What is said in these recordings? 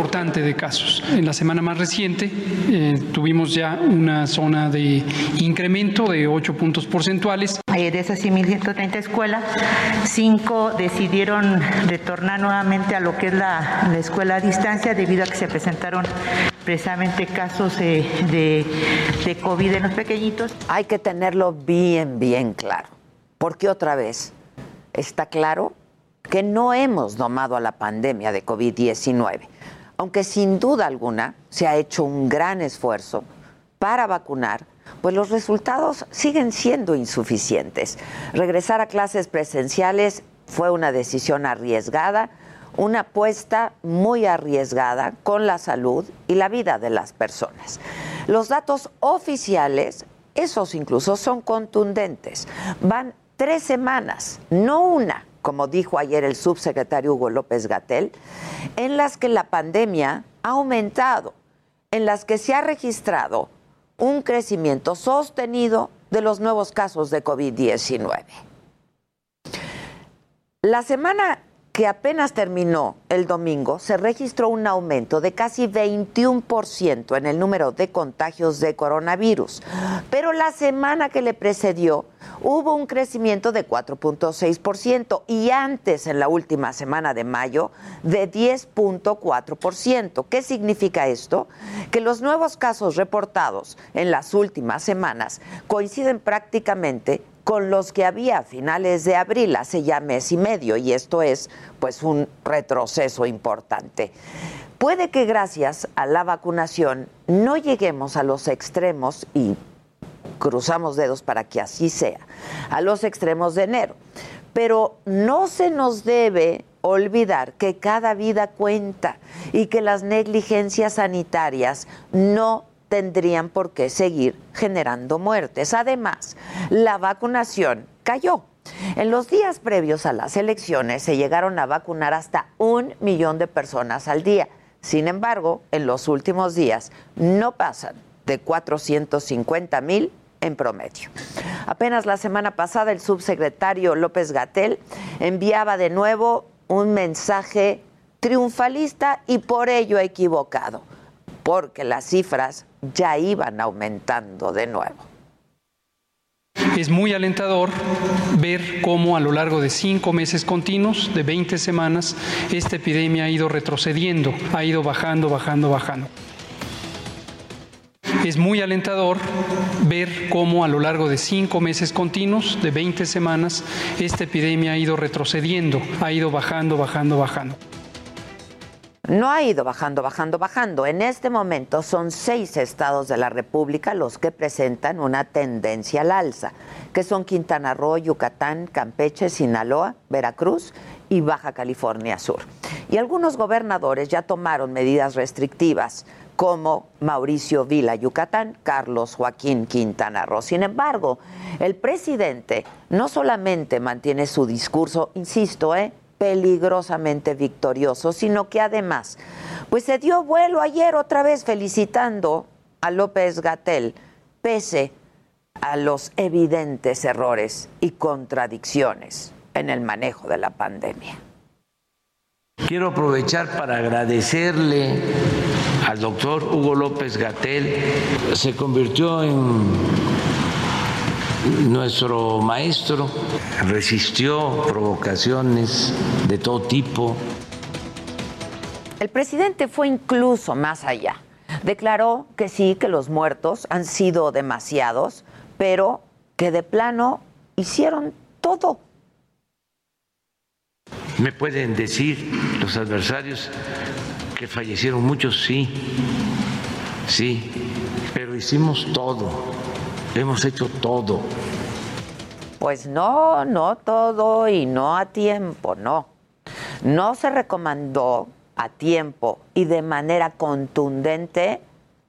Importante de casos. En la semana más reciente eh, tuvimos ya una zona de incremento de 8 puntos porcentuales. De esas 1.130 escuelas, cinco decidieron retornar nuevamente a lo que es la, la escuela a distancia debido a que se presentaron precisamente casos de, de, de COVID en los pequeñitos. Hay que tenerlo bien, bien claro, porque otra vez está claro que no hemos domado a la pandemia de COVID-19, aunque sin duda alguna se ha hecho un gran esfuerzo para vacunar, pues los resultados siguen siendo insuficientes. Regresar a clases presenciales fue una decisión arriesgada, una apuesta muy arriesgada con la salud y la vida de las personas. Los datos oficiales, esos incluso son contundentes. Van tres semanas, no una, como dijo ayer el subsecretario Hugo López Gatel, en las que la pandemia ha aumentado, en las que se ha registrado un crecimiento sostenido de los nuevos casos de COVID-19. La semana que apenas terminó el domingo, se registró un aumento de casi 21% en el número de contagios de coronavirus. Pero la semana que le precedió hubo un crecimiento de 4.6% y antes, en la última semana de mayo, de 10.4%. ¿Qué significa esto? Que los nuevos casos reportados en las últimas semanas coinciden prácticamente con los que había a finales de abril, hace ya mes y medio, y esto es pues un retroceso importante. Puede que gracias a la vacunación no lleguemos a los extremos y cruzamos dedos para que así sea, a los extremos de enero. Pero no se nos debe olvidar que cada vida cuenta y que las negligencias sanitarias no tendrían por qué seguir generando muertes. Además, la vacunación cayó. En los días previos a las elecciones se llegaron a vacunar hasta un millón de personas al día. Sin embargo, en los últimos días no pasan de 450 mil en promedio. Apenas la semana pasada el subsecretario López Gatel enviaba de nuevo un mensaje triunfalista y por ello equivocado, porque las cifras ya iban aumentando de nuevo. Es muy alentador ver cómo a lo largo de cinco meses continuos, de 20 semanas, esta epidemia ha ido retrocediendo, ha ido bajando, bajando, bajando. Es muy alentador ver cómo a lo largo de cinco meses continuos, de 20 semanas, esta epidemia ha ido retrocediendo, ha ido bajando, bajando, bajando. No ha ido bajando, bajando, bajando. En este momento son seis estados de la República los que presentan una tendencia al alza, que son Quintana Roo, Yucatán, Campeche, Sinaloa, Veracruz y Baja California Sur. Y algunos gobernadores ya tomaron medidas restrictivas, como Mauricio Vila, Yucatán, Carlos Joaquín Quintana Roo. Sin embargo, el presidente no solamente mantiene su discurso, insisto, ¿eh? peligrosamente victorioso, sino que además, pues se dio vuelo ayer otra vez felicitando a López Gatel, pese a los evidentes errores y contradicciones en el manejo de la pandemia. Quiero aprovechar para agradecerle al doctor Hugo López Gatel. Se convirtió en nuestro maestro, resistió provocaciones de todo tipo. El presidente fue incluso más allá. Declaró que sí, que los muertos han sido demasiados, pero que de plano hicieron todo. Me pueden decir los adversarios que fallecieron muchos, sí, sí, pero hicimos todo, hemos hecho todo. Pues no, no todo y no a tiempo, no. No se recomendó a tiempo y de manera contundente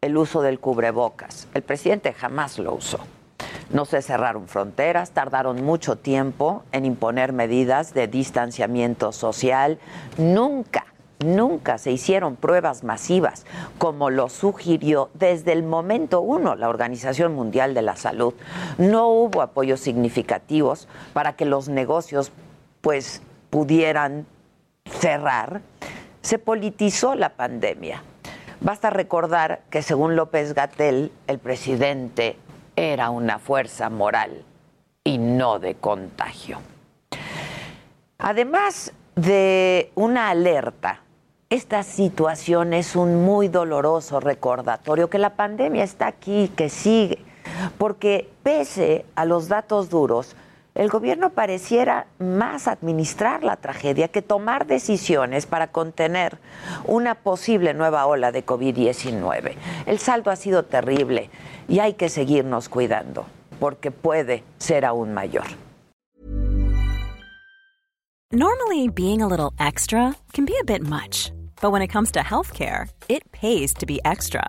el uso del cubrebocas. El presidente jamás lo usó. No se cerraron fronteras, tardaron mucho tiempo en imponer medidas de distanciamiento social. Nunca, nunca se hicieron pruebas masivas, como lo sugirió desde el momento uno la Organización Mundial de la Salud. No hubo apoyos significativos para que los negocios pues pudieran cerrar. Se politizó la pandemia. Basta recordar que según López Gatel, el presidente era una fuerza moral y no de contagio. Además de una alerta, esta situación es un muy doloroso recordatorio que la pandemia está aquí, que sigue, porque pese a los datos duros, el gobierno pareciera más administrar la tragedia que tomar decisiones para contener una posible nueva ola de COVID-19. El saldo ha sido terrible y hay que seguirnos cuidando porque puede ser aún mayor. Normally being a little extra can be a bit much, but when it comes to healthcare, it pays to be extra.